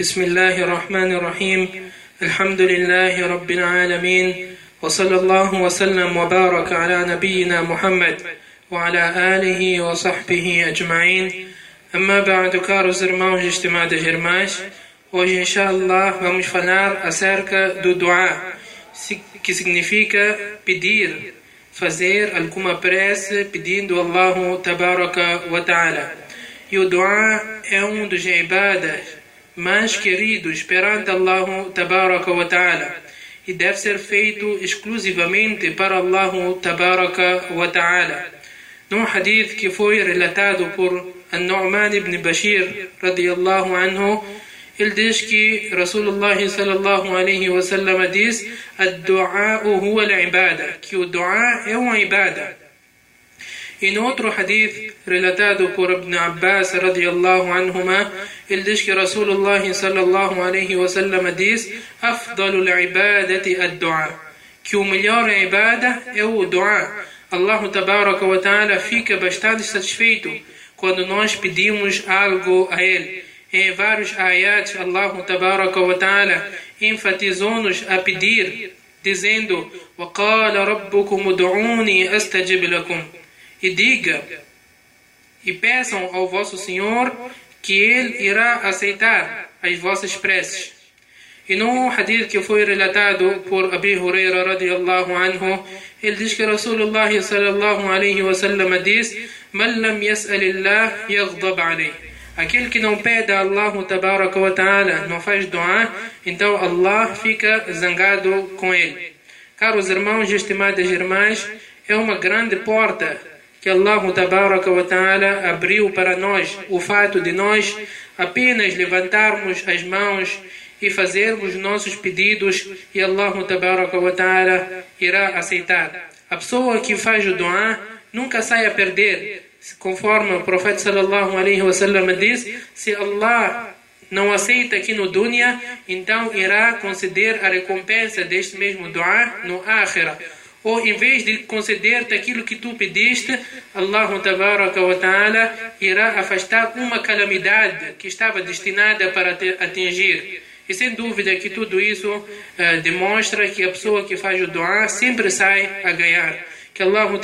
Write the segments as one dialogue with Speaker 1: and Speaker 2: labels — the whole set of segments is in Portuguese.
Speaker 1: بسم الله الرحمن الرحيم الحمد لله رب العالمين وصلى الله وسلم وبارك على نبينا محمد وعلى آله وصحبه أجمعين أما بعد irmãos e estimadas irmãs hoje inshallah vamos falar acerca do dua que significa pedir fazer alguma prece pedindo Allah tabaraka wa ta'ala e o dua é um dos ibadas mais queridos perante Allah tabaraka wa ta'ala e deve ser feito exclusivamente para Allah tabaraka wa ta'ala. Num hadith que foi relatado por An-Nu'man ibn Bashir radiyallahu anhu, ele diz que Rasulullah sallallahu alaihi wa sallam diz: "Ad-du'a huwa al-ibada", que o dua é uma ibada. E no outro hadith relatado por Ibn Abbas radiyallahu anhuma, ele diz que Rasulullah sallallahu alaihi wasallam diz: "Afdalu al-ibadati ad-du'a", que o melhor ibada é o dua. Allah tabaraka wa ta'ala fica bastante satisfeito quando nós pedimos algo a ele. Em vários ayats, Allah tabaraka wa ta'ala enfatizou-nos a pedir, dizendo: وَقَالَ رَبُّكُمُ ادْعُونِي أَسْتَجِبْ لَكُمْ e diga e peçam ao vosso Senhor que Ele irá aceitar as vossas preces. E no hadith que foi relatado por Abi Huraira radiallahu anhu, ele diz que Rasulullah sallallahu alaihi wasallam diz: "Man lam yas'alillah yaghdab alayh". Aquele que não pede a Allah tabaraka wa ta'ala, não faz dua, então Allah fica zangado com ele. Caros irmãos e estimadas irmãs, é uma grande porta que Allah tabaraka wa ta'ala abriu para nós o fato de nós apenas levantarmos as mãos e fazermos nossos pedidos e Allah tabaraka wa ta'ala irá aceitar. A pessoa que faz o dua nunca sai a perder. Conforme o profeta sallallahu alaihi wasallam diz, se Allah não aceita aqui no dunya, então irá conceder a recompensa deste mesmo dua no akhirah ou em vez de conceder-te aquilo que tu pediste, Allah ta'ala irá afastar uma calamidade que estava destinada para te atingir. E sem dúvida que tudo isso uh, demonstra que a pessoa que faz o dua sempre sai a ganhar. Que Allah wa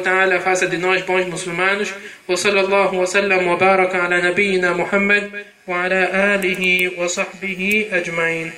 Speaker 1: ta'ala faça de nós bons muçulmanos. Wa sallallahu wa sallam wa baraka ala nabiyyina Muhammad wa ala alihi wa sahbihi ajma'in.